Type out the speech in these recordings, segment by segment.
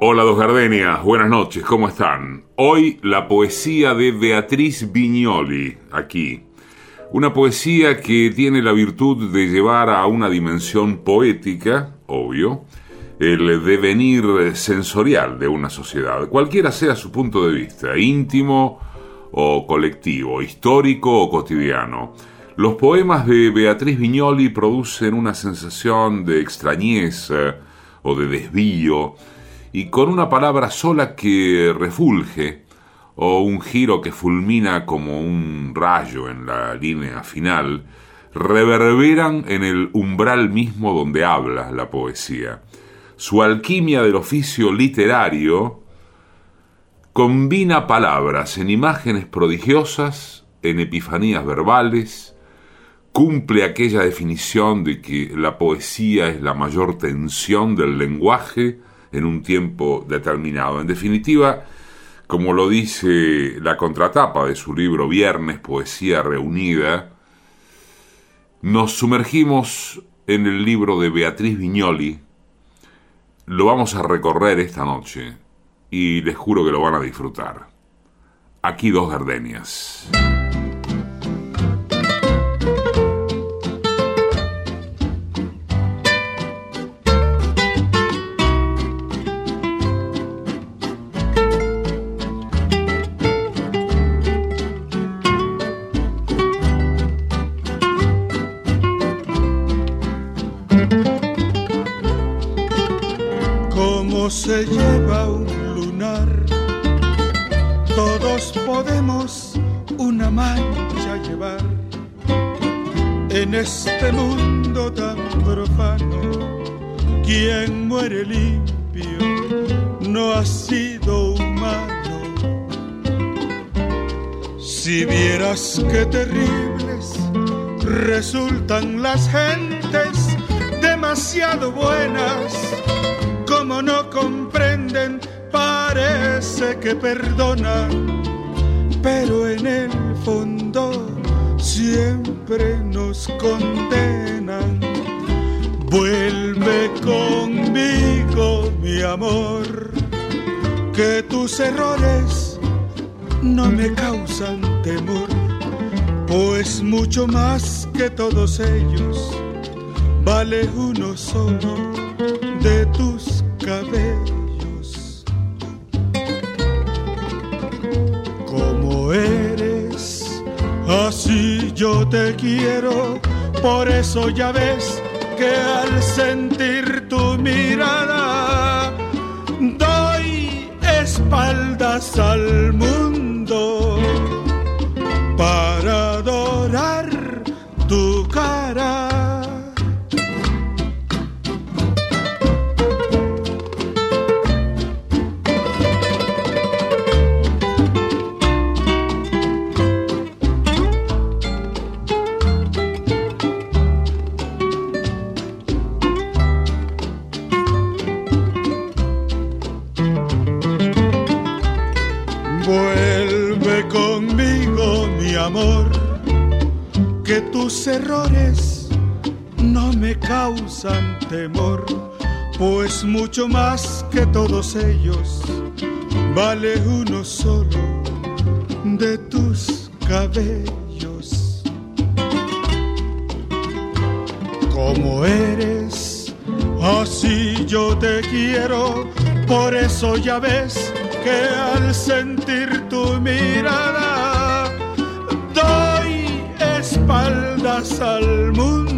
Hola dos gardenias, buenas noches, ¿cómo están? Hoy la poesía de Beatriz Vignoli, aquí. Una poesía que tiene la virtud de llevar a una dimensión poética, obvio, el devenir sensorial de una sociedad, cualquiera sea su punto de vista, íntimo o colectivo, histórico o cotidiano. Los poemas de Beatriz Vignoli producen una sensación de extrañeza o de desvío, y con una palabra sola que refulge o un giro que fulmina como un rayo en la línea final, reverberan en el umbral mismo donde habla la poesía. Su alquimia del oficio literario combina palabras en imágenes prodigiosas, en epifanías verbales, cumple aquella definición de que la poesía es la mayor tensión del lenguaje, en un tiempo determinado. En definitiva, como lo dice la contratapa de su libro Viernes, Poesía Reunida, nos sumergimos en el libro de Beatriz Viñoli. Lo vamos a recorrer esta noche y les juro que lo van a disfrutar. Aquí dos gardenias. Se lleva un lunar. Todos podemos una mancha llevar en este mundo tan profano. Quien muere limpio no ha sido humano. Si vieras qué terribles resultan las gentes demasiado buenas como no comprenden, parece que perdonan, pero en el fondo siempre nos condenan. Vuelve conmigo, mi amor, que tus errores no me causan temor, pues mucho más que todos ellos vale uno solo de tus Como eres, así yo te quiero, por eso ya ves que al sentir tu mirada doy espaldas al mundo para temor, pues mucho más que todos ellos vale uno solo de tus cabellos. Como eres, así yo te quiero, por eso ya ves que al sentir tu mirada doy espalda al mundo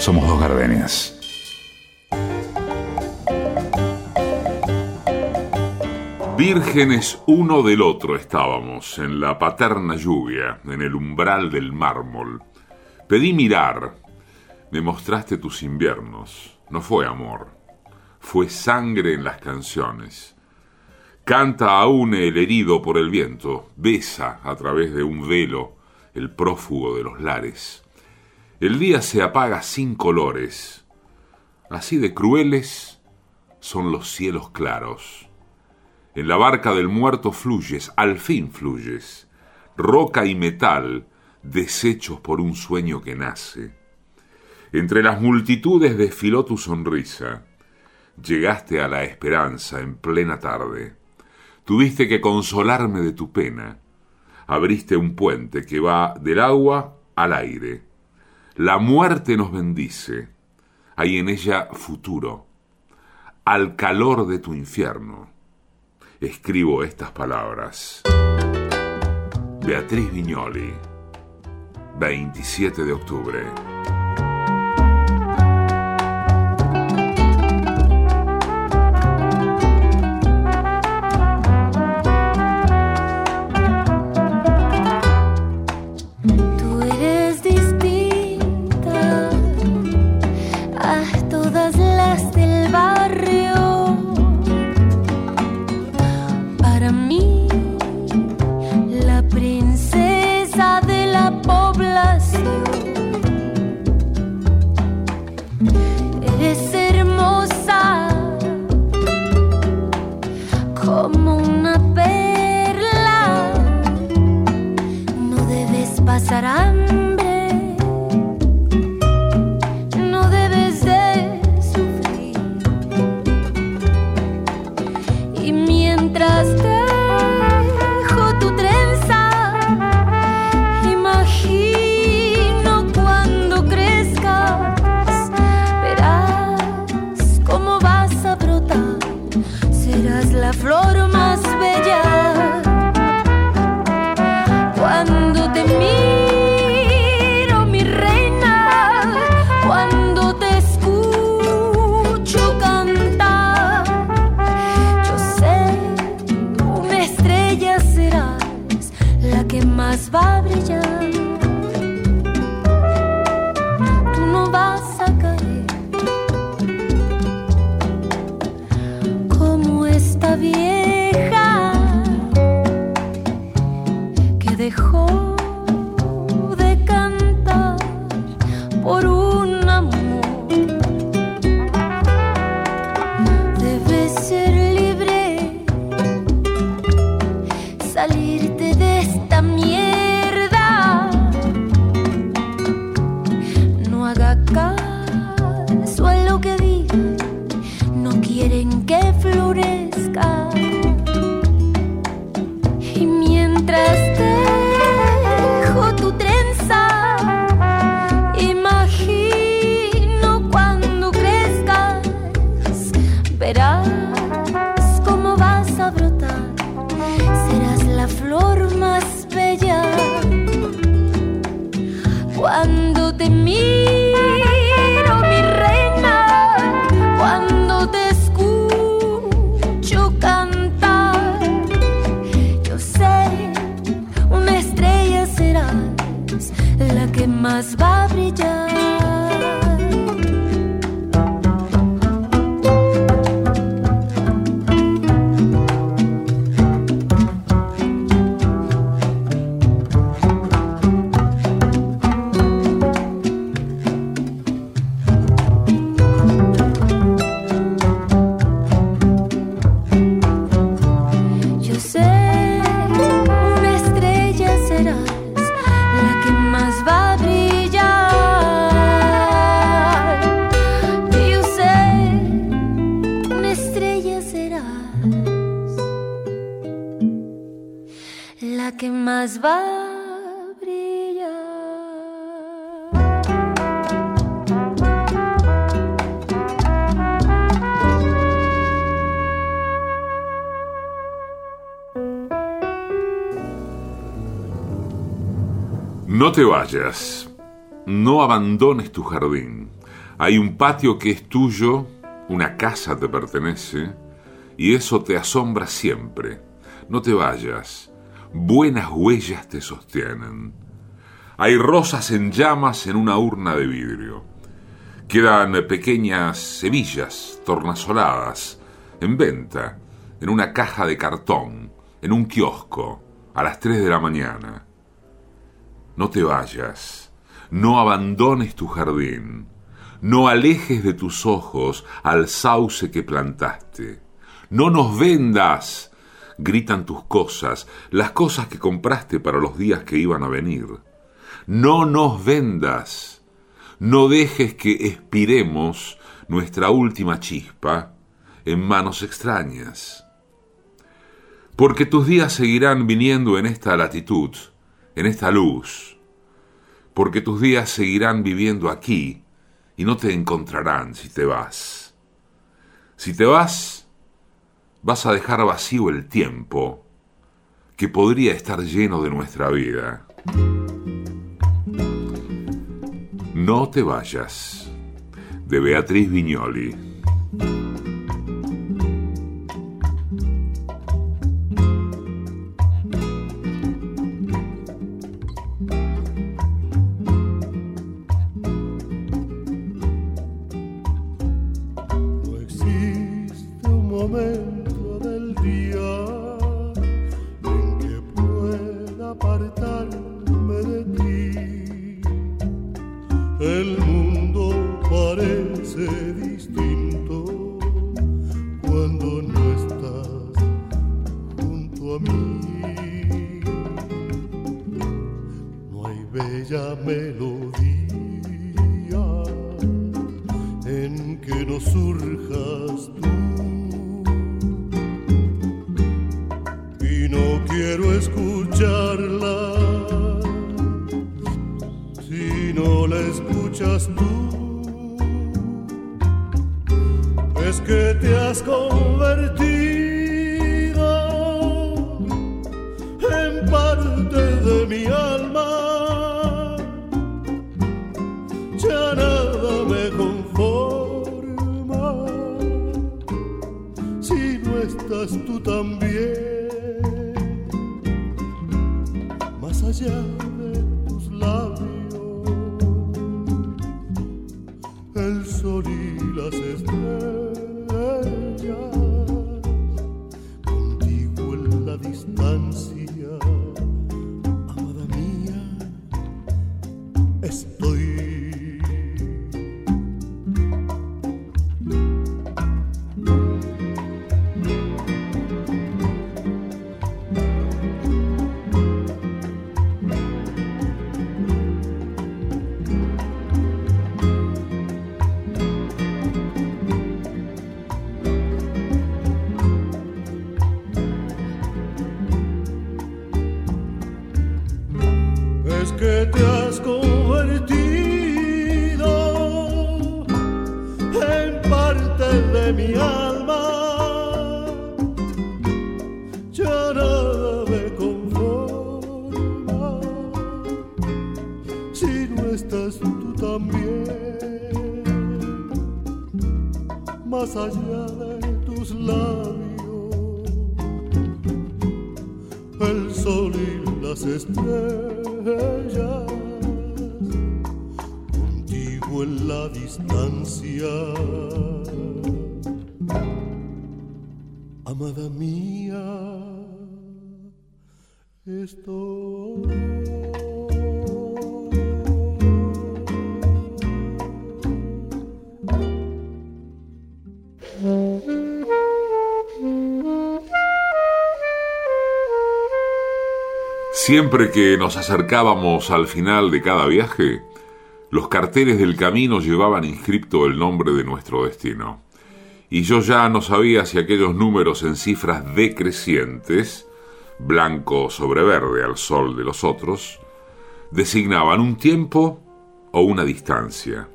Somos dos gardenias. Vírgenes uno del otro estábamos, en la paterna lluvia, en el umbral del mármol. Pedí mirar, me mostraste tus inviernos. No fue amor, fue sangre en las canciones. Canta aún el herido por el viento, besa a través de un velo el prófugo de los lares. El día se apaga sin colores. Así de crueles son los cielos claros. En la barca del muerto fluyes, al fin fluyes, roca y metal, deshechos por un sueño que nace. Entre las multitudes desfiló tu sonrisa. Llegaste a la esperanza en plena tarde. Tuviste que consolarme de tu pena. Abriste un puente que va del agua al aire. La muerte nos bendice. Hay en ella futuro. Al calor de tu infierno escribo estas palabras. Beatriz Viñoli, 27 de octubre. Te vayas, no abandones tu jardín. Hay un patio que es tuyo, una casa te pertenece, y eso te asombra siempre. No te vayas, buenas huellas te sostienen. Hay rosas en llamas en una urna de vidrio. Quedan pequeñas semillas tornasoladas en venta en una caja de cartón, en un kiosco, a las 3 de la mañana. No te vayas, no abandones tu jardín, no alejes de tus ojos al sauce que plantaste, no nos vendas, gritan tus cosas, las cosas que compraste para los días que iban a venir. No nos vendas, no dejes que expiremos nuestra última chispa en manos extrañas. Porque tus días seguirán viniendo en esta latitud, en esta luz, porque tus días seguirán viviendo aquí y no te encontrarán si te vas. Si te vas, vas a dejar vacío el tiempo que podría estar lleno de nuestra vida. No te vayas, de Beatriz Viñoli. a mí. No hay bella melodía en que no surjas tú. Y no quiero escucharla si no la escuchas tú. Es que te has convertido mi alma, ya nada me conforma, si no estás tú también, más allá. alma ya nada me conforma. Si no estás tú también más allá de tus labios el sol y las estrellas contigo en la distancia. Siempre que nos acercábamos al final de cada viaje, los carteles del camino llevaban inscripto el nombre de nuestro destino. Y yo ya no sabía si aquellos números en cifras decrecientes, blanco sobre verde al sol de los otros, designaban un tiempo o una distancia.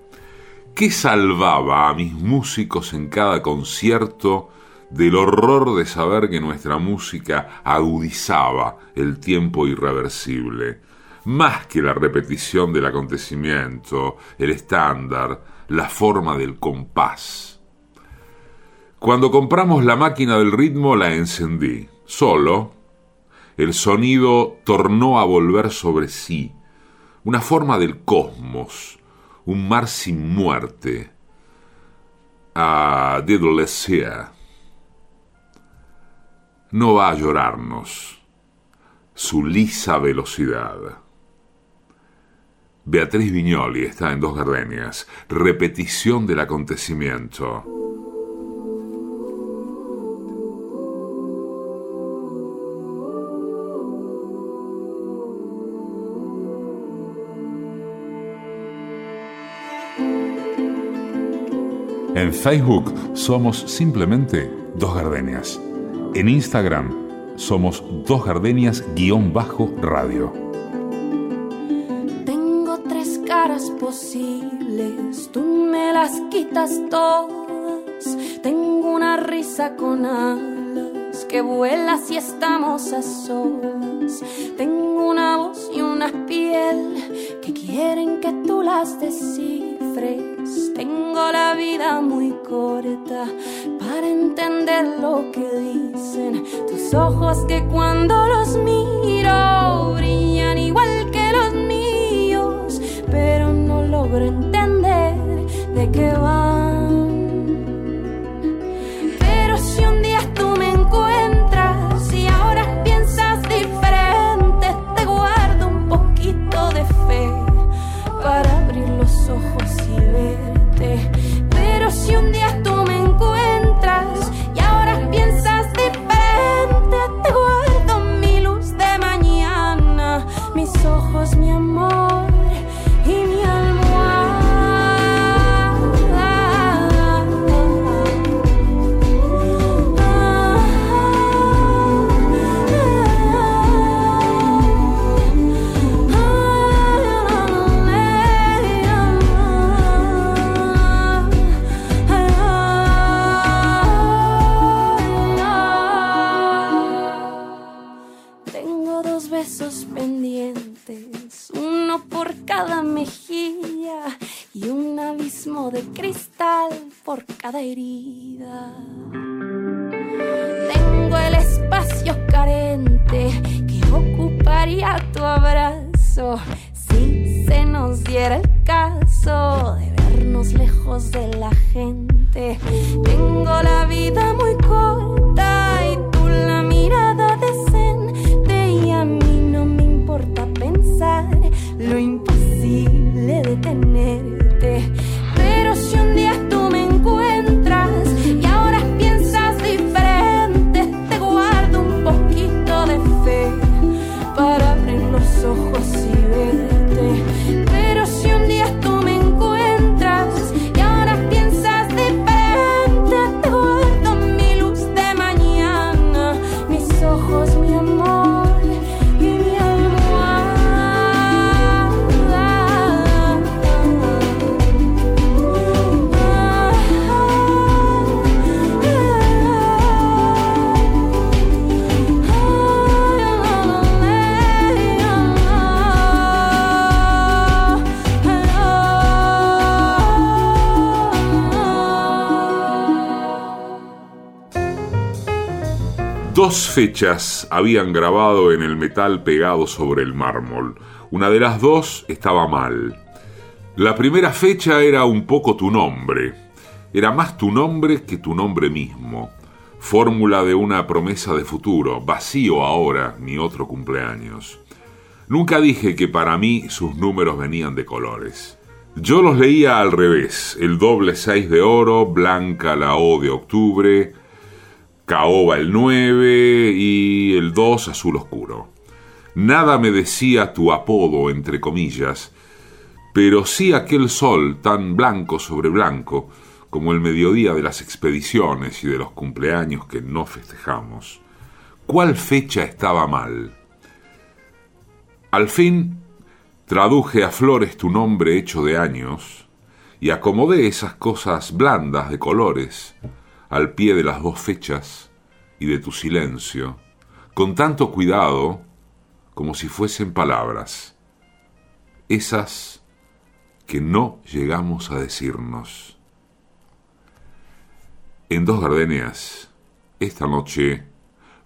¿Qué salvaba a mis músicos en cada concierto del horror de saber que nuestra música agudizaba el tiempo irreversible, más que la repetición del acontecimiento, el estándar, la forma del compás. Cuando compramos la máquina del ritmo la encendí, solo. El sonido tornó a volver sobre sí, una forma del cosmos, un mar sin muerte. A Diddless No va a llorarnos su lisa velocidad. Beatriz Viñoli está en Dos Gardenias, repetición del acontecimiento. En Facebook somos simplemente Dos Gardenias. En Instagram somos Dos Gardenias-radio. Tengo tres caras posibles, tú me las quitas todas. Tengo una risa con alas que vuela si estamos a solas. Tengo una voz y una piel que quieren que tú las tengo la vida muy corta para entender lo que dicen tus ojos que cuando los miro brillan igual que los míos, pero no logro entender de qué van. Ojos, mi amor. Dos fechas habían grabado en el metal pegado sobre el mármol. Una de las dos estaba mal. La primera fecha era un poco tu nombre. Era más tu nombre que tu nombre mismo. Fórmula de una promesa de futuro, vacío ahora, mi otro cumpleaños. Nunca dije que para mí sus números venían de colores. Yo los leía al revés, el doble seis de oro, blanca la O de octubre, caoba el 9 y el 2 azul oscuro. Nada me decía tu apodo, entre comillas, pero sí aquel sol tan blanco sobre blanco, como el mediodía de las expediciones y de los cumpleaños que no festejamos. ¿Cuál fecha estaba mal? Al fin traduje a flores tu nombre hecho de años y acomodé esas cosas blandas de colores al pie de las dos fechas y de tu silencio, con tanto cuidado como si fuesen palabras. esas que no llegamos a decirnos. En Dos Gardenias, esta noche,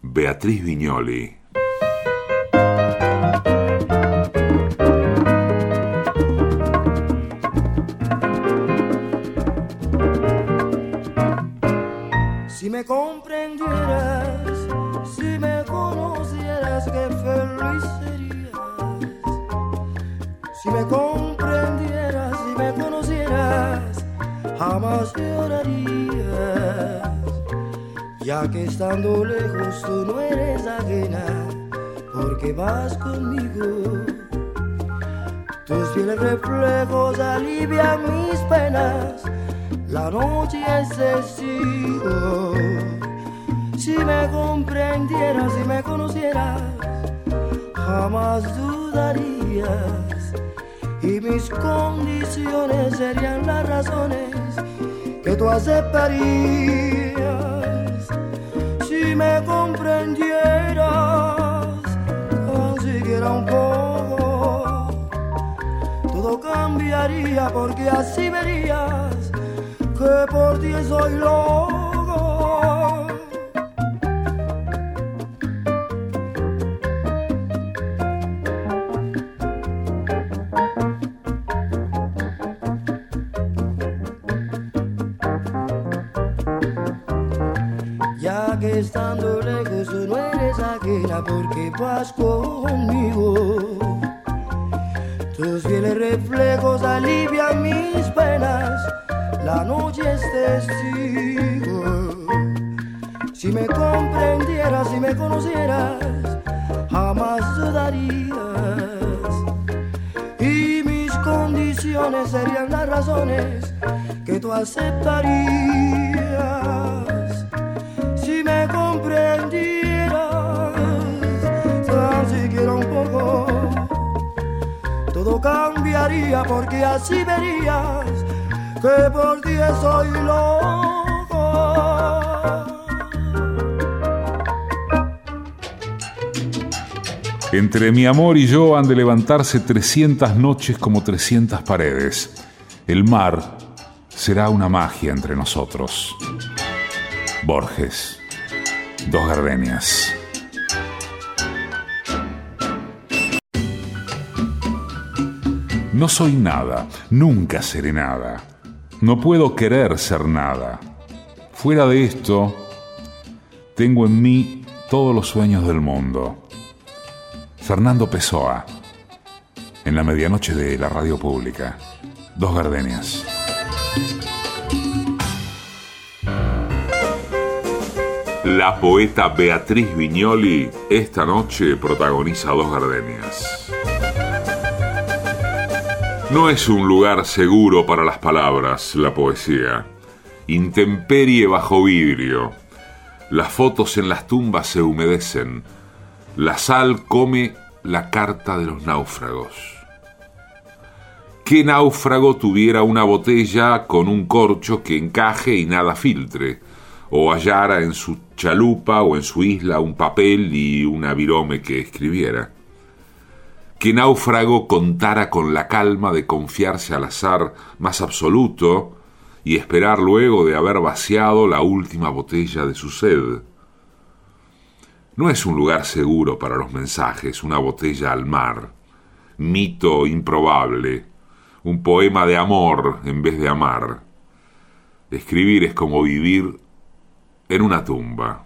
Beatriz Viñoli. Me comprendieras, si me conocieras, qué feliz serías. Si me comprendieras, si me conocieras, jamás llorarías. Ya que estando lejos tú no eres ajena, porque vas conmigo. Tus fieles reflejos alivian mis penas la noche es testigo. Si me comprendieras, si me conocieras, jamás dudarías. Y mis condiciones serían las razones que tú aceptarías. Si me comprendieras, tan siquiera un poco, todo cambiaría porque así verías que por ti soy loco. Porque cambiaría porque así verías que por ti soy loco. Entre mi amor y yo han de levantarse 300 noches como 300 paredes. El mar será una magia entre nosotros. Borges, dos gardenias. No soy nada, nunca seré nada. No puedo querer ser nada. Fuera de esto, tengo en mí todos los sueños del mundo. Fernando Pessoa, en la medianoche de la radio pública. Dos gardenias. La poeta Beatriz Viñoli esta noche protagoniza Dos gardenias. No es un lugar seguro para las palabras, la poesía. Intemperie bajo vidrio. Las fotos en las tumbas se humedecen. La sal come la carta de los náufragos. ¿Qué náufrago tuviera una botella con un corcho que encaje y nada filtre? O hallara en su chalupa o en su isla un papel y una virome que escribiera que náufrago contara con la calma de confiarse al azar más absoluto y esperar luego de haber vaciado la última botella de su sed. No es un lugar seguro para los mensajes, una botella al mar, mito improbable, un poema de amor en vez de amar. Escribir es como vivir en una tumba.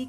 Y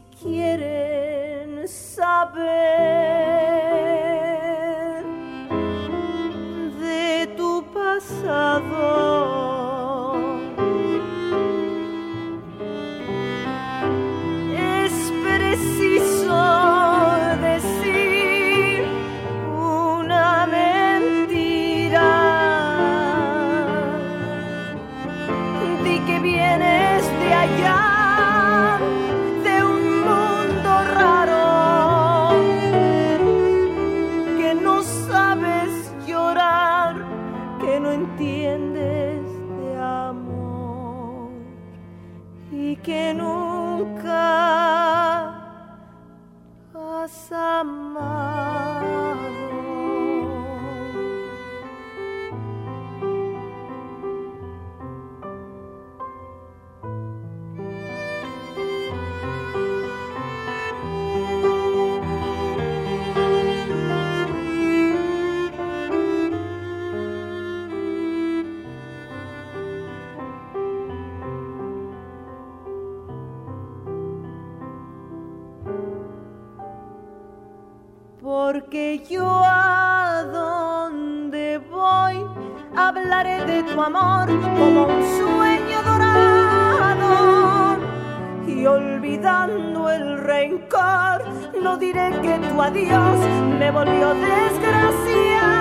tu adiós me volvió desgraciado.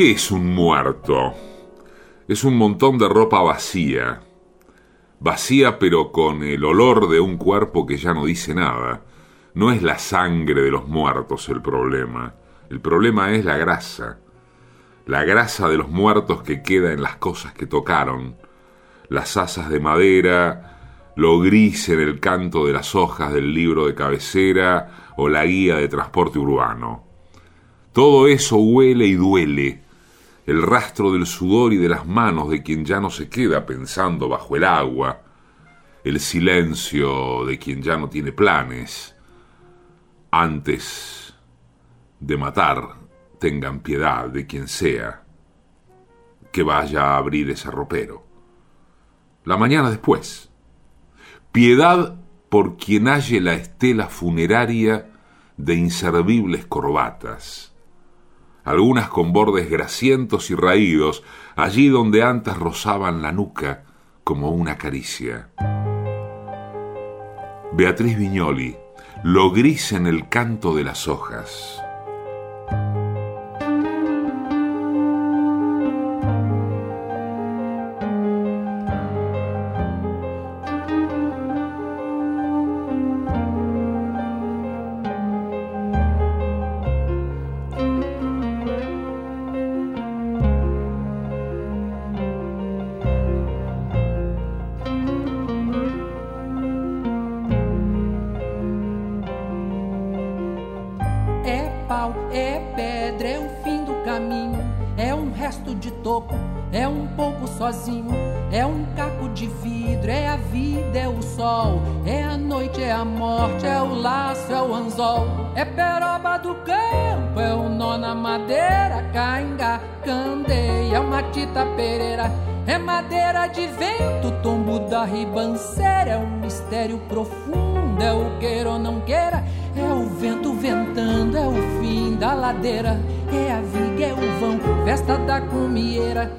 ¿Qué es un muerto? Es un montón de ropa vacía. Vacía pero con el olor de un cuerpo que ya no dice nada. No es la sangre de los muertos el problema. El problema es la grasa. La grasa de los muertos que queda en las cosas que tocaron. Las asas de madera, lo gris en el canto de las hojas del libro de cabecera o la guía de transporte urbano. Todo eso huele y duele. El rastro del sudor y de las manos de quien ya no se queda pensando bajo el agua. El silencio de quien ya no tiene planes. Antes de matar, tengan piedad de quien sea que vaya a abrir ese ropero. La mañana después. Piedad por quien halle la estela funeraria de inservibles corbatas algunas con bordes grasientos y raídos, allí donde antes rozaban la nuca como una caricia. Beatriz Viñoli, lo gris en el canto de las hojas. É o sol, é a noite, é a morte, é o laço, é o anzol, é peroba do campo, é o nó na madeira, cainga, candeia, é uma tita pereira. É madeira de vento, tombo da ribanceira, é um mistério profundo, é o queira ou não queira, é o vento ventando, é o fim da ladeira, é a viga, é o vão, festa da comieira.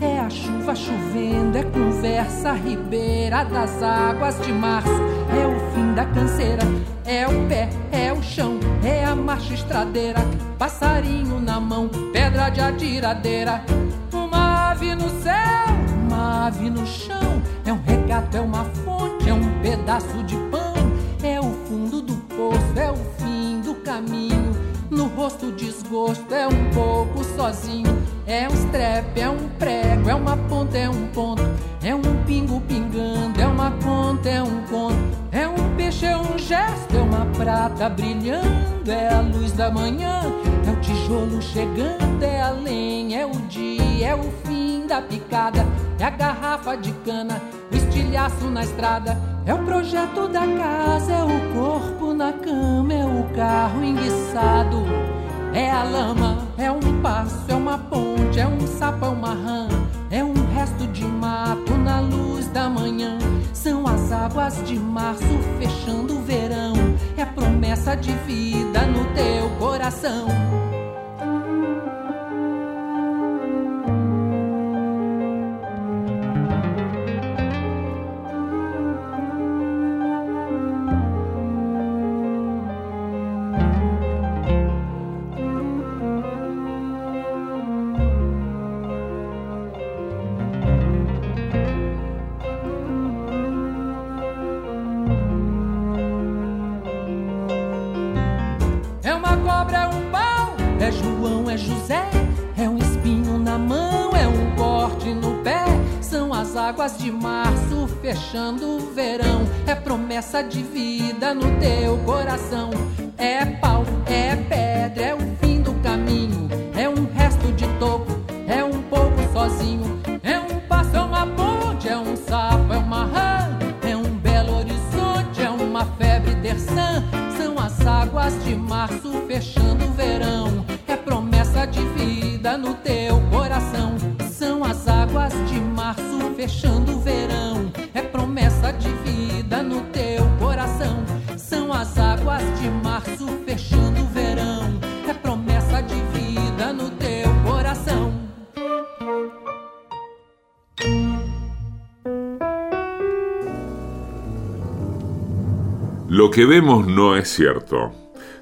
É a chuva chovendo, é conversa ribeira das águas de março, é o fim da canseira, é o pé, é o chão, é a marcha estradeira, passarinho na mão, pedra de atiradeira, uma ave no céu, uma ave no chão, é um regato, é uma fonte, é um pedaço de pão, é o fundo do poço, é o fim do caminho, no rosto desgosto, é um pouco sozinho. É um strep, é um prego, é uma ponta, é um ponto, é um pingo pingando, é uma conta, é um conto, é um peixe, é um gesto, é uma prata brilhando, é a luz da manhã, é o tijolo chegando, é a lenha, é o dia, é o fim da picada, é a garrafa de cana, o estilhaço na estrada, é o projeto da casa, é o corpo na cama, é o carro enguiçado. É a lama, é um passo, é uma ponte, é um sapo, é uma rã, é um resto de mato na luz da manhã. São as águas de março fechando o verão, é promessa de vida no teu coração. O verão, é promessa de vida no teu coração. Que vemos no es cierto.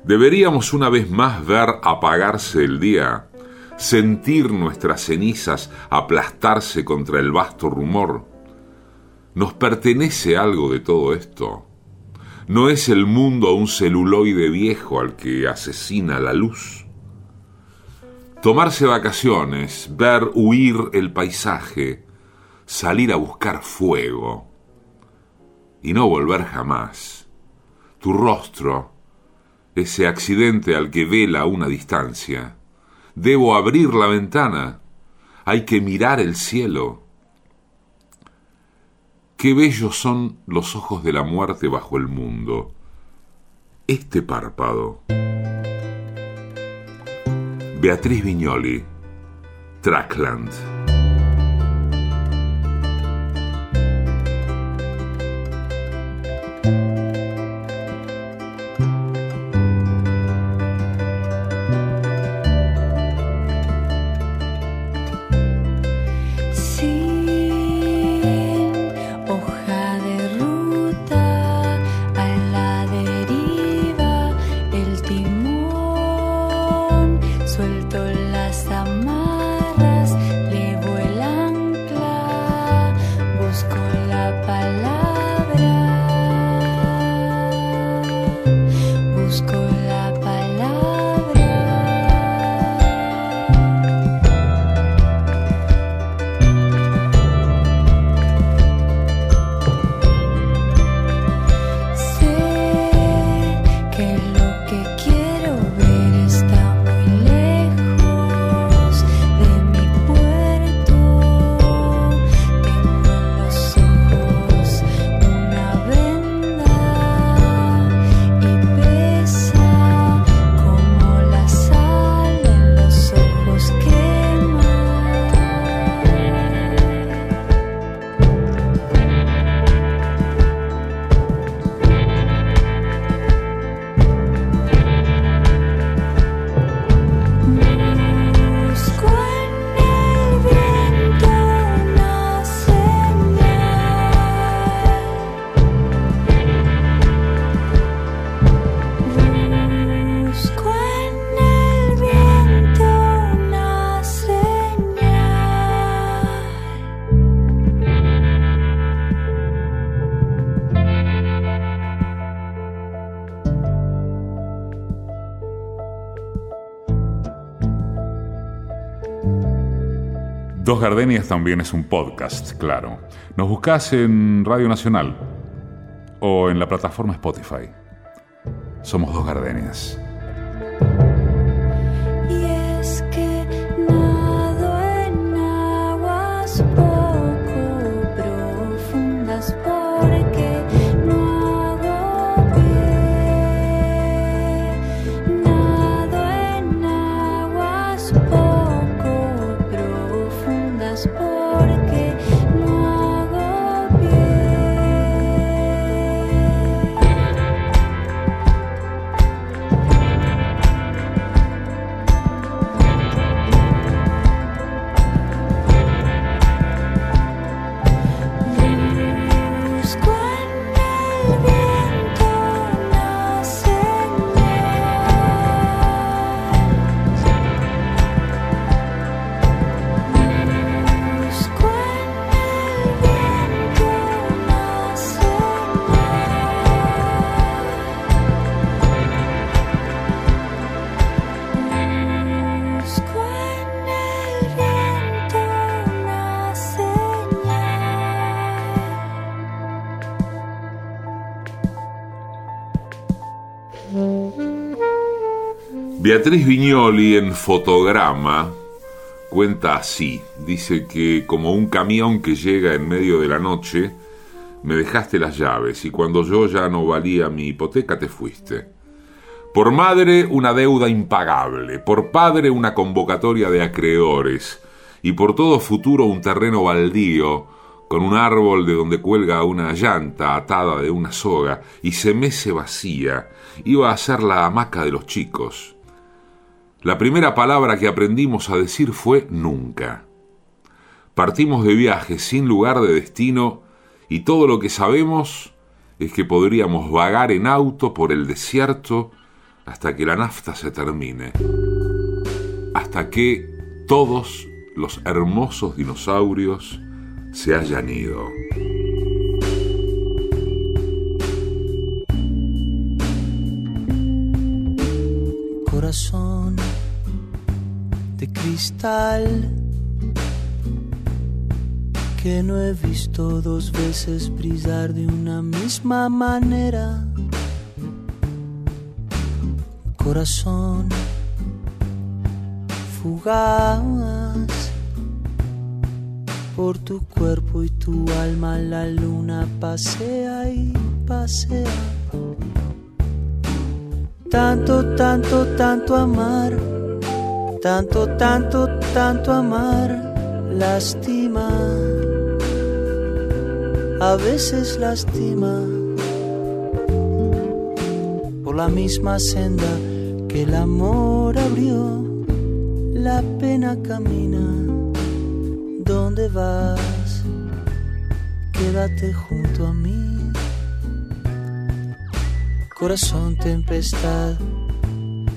Deberíamos una vez más ver apagarse el día, sentir nuestras cenizas aplastarse contra el vasto rumor. ¿Nos pertenece algo de todo esto? ¿No es el mundo un celuloide viejo al que asesina la luz? Tomarse vacaciones, ver huir el paisaje, salir a buscar fuego y no volver jamás. Tu rostro, ese accidente al que vela una distancia. Debo abrir la ventana. Hay que mirar el cielo. Qué bellos son los ojos de la muerte bajo el mundo. Este párpado. Beatriz Viñoli, Trackland. Gardenias también es un podcast, claro. Nos buscas en Radio Nacional o en la plataforma Spotify. Somos Dos Gardenias. Beatriz Viñoli en Fotograma cuenta así. Dice que como un camión que llega en medio de la noche, me dejaste las llaves y cuando yo ya no valía mi hipoteca te fuiste. Por madre una deuda impagable, por padre una convocatoria de acreedores y por todo futuro un terreno baldío con un árbol de donde cuelga una llanta atada de una soga y se mece vacía, iba a ser la hamaca de los chicos. La primera palabra que aprendimos a decir fue nunca. Partimos de viaje sin lugar de destino y todo lo que sabemos es que podríamos vagar en auto por el desierto hasta que la nafta se termine. Hasta que todos los hermosos dinosaurios se hayan ido. corazón de cristal que no he visto dos veces brillar de una misma manera. Corazón fugaz por tu cuerpo y tu alma la luna pasea y pasea tanto, tanto, tanto amar, tanto, tanto, tanto amar, lastima, a veces lastima, por la misma senda que el amor abrió, la pena camina, ¿dónde vas? Quédate junto a mí corazón tempestad,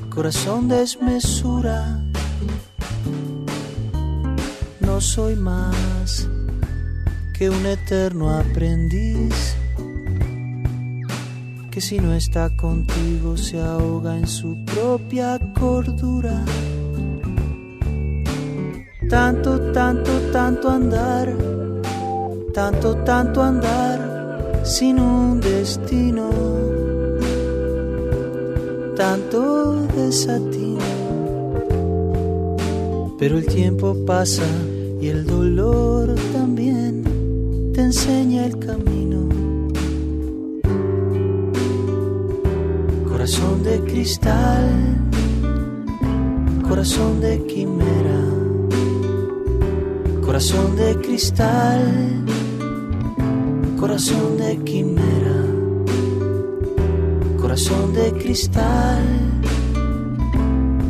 corazón desmesura. No soy más que un eterno aprendiz que si no está contigo se ahoga en su propia cordura. Tanto, tanto, tanto andar, tanto, tanto andar sin un destino tanto desatino. Pero el tiempo pasa y el dolor también te enseña el camino. Corazón de cristal, corazón de quimera, corazón de cristal, corazón de quimera. Corazón de cristal,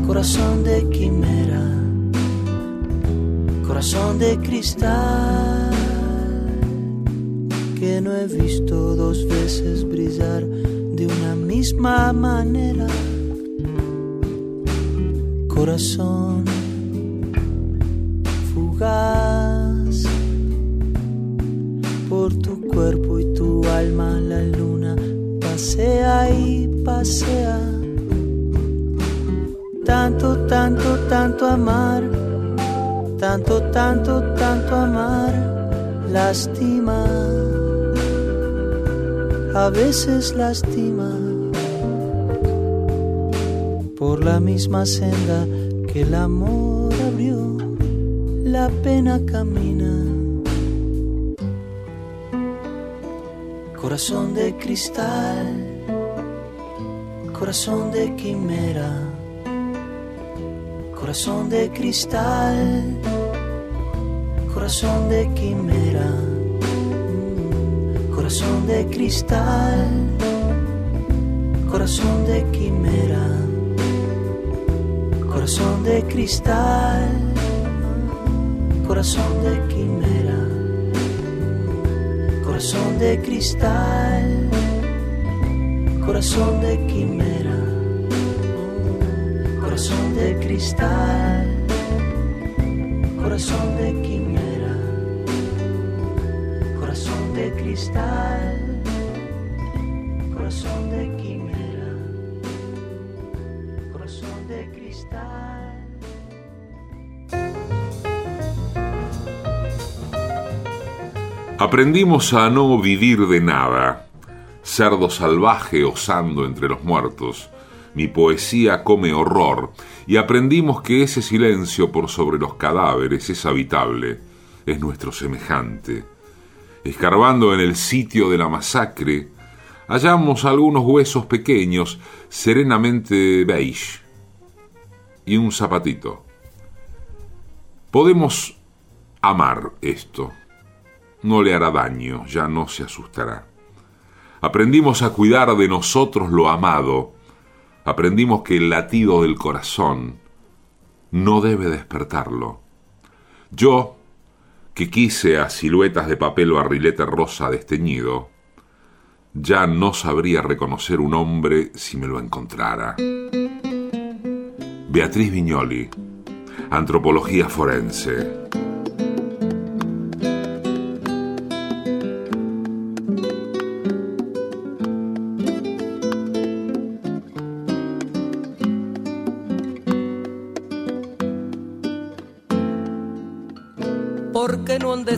corazón de quimera, corazón de cristal, que no he visto dos veces brillar de una misma manera. Corazón fugaz por tu cuerpo y tu alma la luna pasea y pasea. Tanto, tanto, tanto amar, Tanto, tanto, tanto amar lastima. A veces lastima. Por la misma senda que el amor abrió, la pena camina. Corazón de cristal, corazón de quimera, corazón de cristal, corazón de quimera, mm, corazón de cristal, corazón de quimera, corazón de cristal, corazón de quimera corazón de cristal, corazón de quimera, de cristal, corazón de quimera, corazón de cristal, corazón de quimera, corazón de cristal. Aprendimos a no vivir de nada, cerdo salvaje osando entre los muertos. Mi poesía come horror, y aprendimos que ese silencio por sobre los cadáveres es habitable, es nuestro semejante. Escarbando en el sitio de la masacre, hallamos algunos huesos pequeños, serenamente beige, y un zapatito. Podemos amar esto no le hará daño, ya no se asustará. Aprendimos a cuidar de nosotros lo amado, aprendimos que el latido del corazón no debe despertarlo. Yo, que quise a siluetas de papel barrilete rosa desteñido, ya no sabría reconocer un hombre si me lo encontrara. Beatriz Viñoli, Antropología Forense.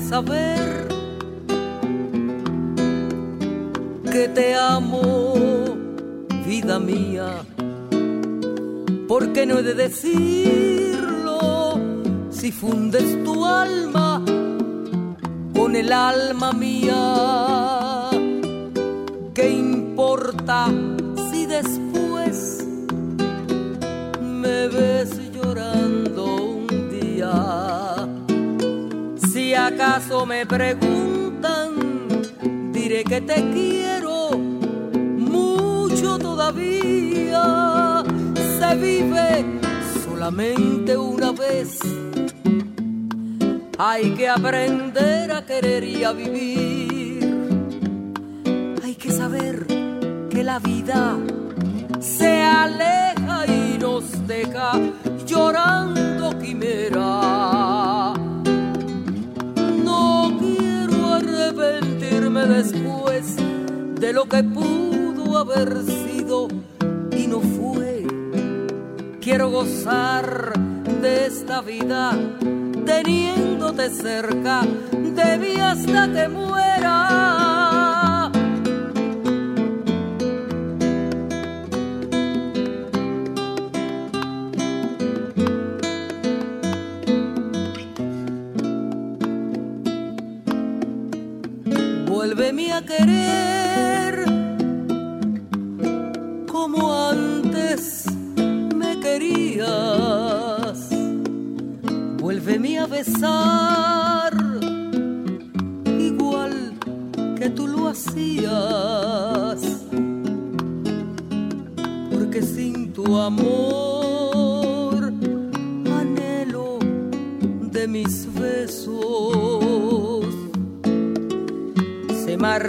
Saber que te amo, vida mía? ¿Por qué no he de decirlo si fundes tu alma con el alma mía? ¿Qué importa si después me ves llorando acaso me preguntan, diré que te quiero mucho todavía. Se vive solamente una vez. Hay que aprender a querer y a vivir. Hay que saber que la vida se aleja y nos deja llorando quimera. Después de lo que pudo haber sido y no fue. Quiero gozar de esta vida teniéndote cerca de mí hasta que muera. Querer como antes me querías. Vuélveme a besar igual que tú lo hacías. Porque sin tu amor anhelo de mis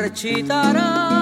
marchitará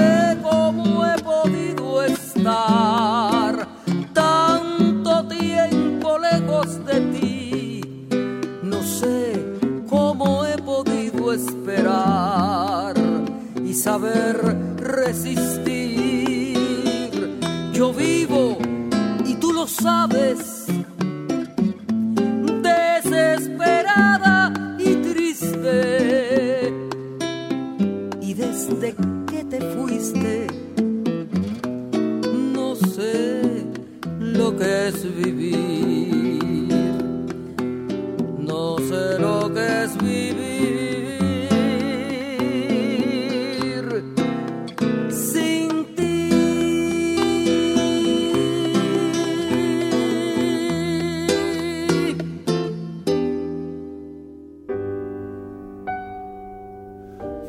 sé cómo he podido estar tanto tiempo lejos de ti, no sé cómo he podido esperar y saber resistir. Yo vivo y tú lo sabes, no sé lo que es vivir. Sin ti.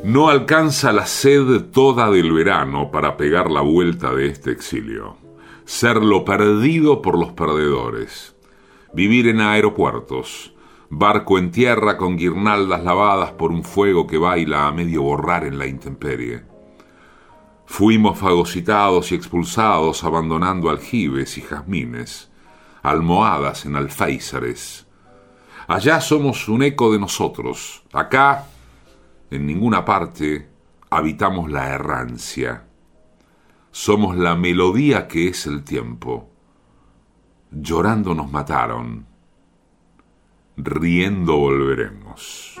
No alcanza la sed toda del verano para pegar la vuelta de este exilio. Ser lo perdido por los perdedores. Vivir en aeropuertos. Barco en tierra con guirnaldas lavadas por un fuego que baila a medio borrar en la intemperie. Fuimos fagocitados y expulsados abandonando aljibes y jazmines, almohadas en alféizares. Allá somos un eco de nosotros, acá en ninguna parte habitamos la errancia. Somos la melodía que es el tiempo. Llorando nos mataron. Riendo volveremos.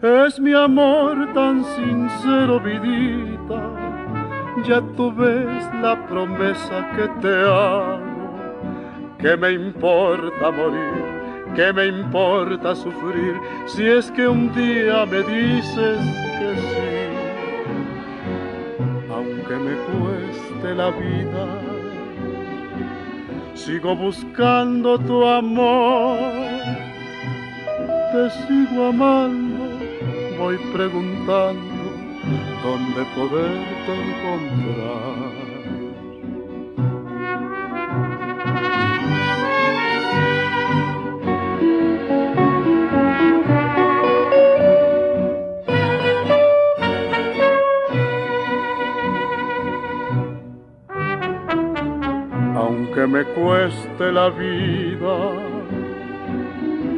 Es mi amor tan sincero, vidita, ya tú ves la promesa que te hago, que me importa morir, que me importa sufrir, si es que un día me dices que sí. Aunque me cueste la vida, sigo buscando tu amor, te sigo amando, voy preguntando dónde poderte encontrar. aunque me cueste la vida,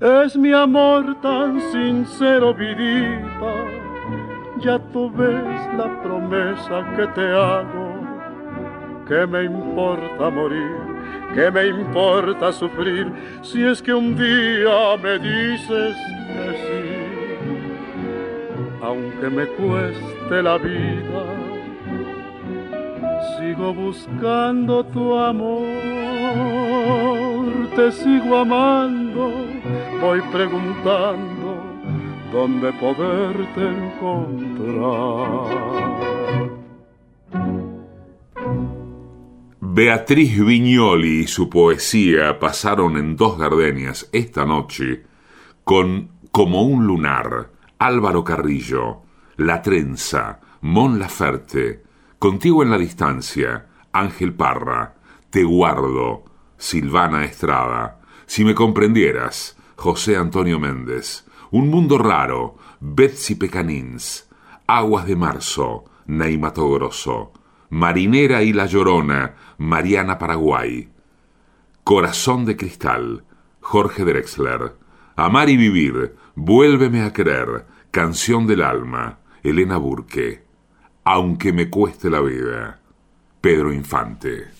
Es mi amor tan sincero, vidita, ya tú ves la promesa que te hago, que me importa morir, que me importa sufrir, si es que un día me dices que sí, aunque me cueste la vida, sigo buscando tu amor, te sigo amando, voy preguntando dónde poderte encontrar. Beatriz Viñoli y su poesía pasaron en dos gardenias esta noche con Como un lunar, Álvaro Carrillo, La Trenza, Mon Laferte, Contigo en la distancia, Ángel Parra, Te guardo, Silvana Estrada, Si me comprendieras, José Antonio Méndez, Un mundo raro, Betsy Pecanins, Aguas de marzo, Neymato Grosso, Marinera y la Llorona, Mariana Paraguay, Corazón de Cristal, Jorge Drexler, Amar y Vivir, Vuélveme a Querer, Canción del Alma, Elena Burke, Aunque me cueste la vida, Pedro Infante.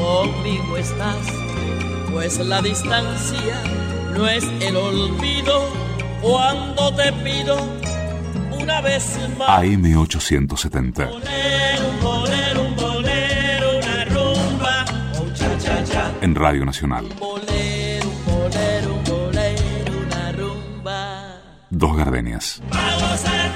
conmigo estás, pues la distancia no es el olvido cuando te pido una vez más. AM870. Un bolero, un bolero, una rumba, oh, cha, cha, cha. En Radio Nacional. Bolero, un bolero, un bolero, una rumba. Dos gardenias. Vamos a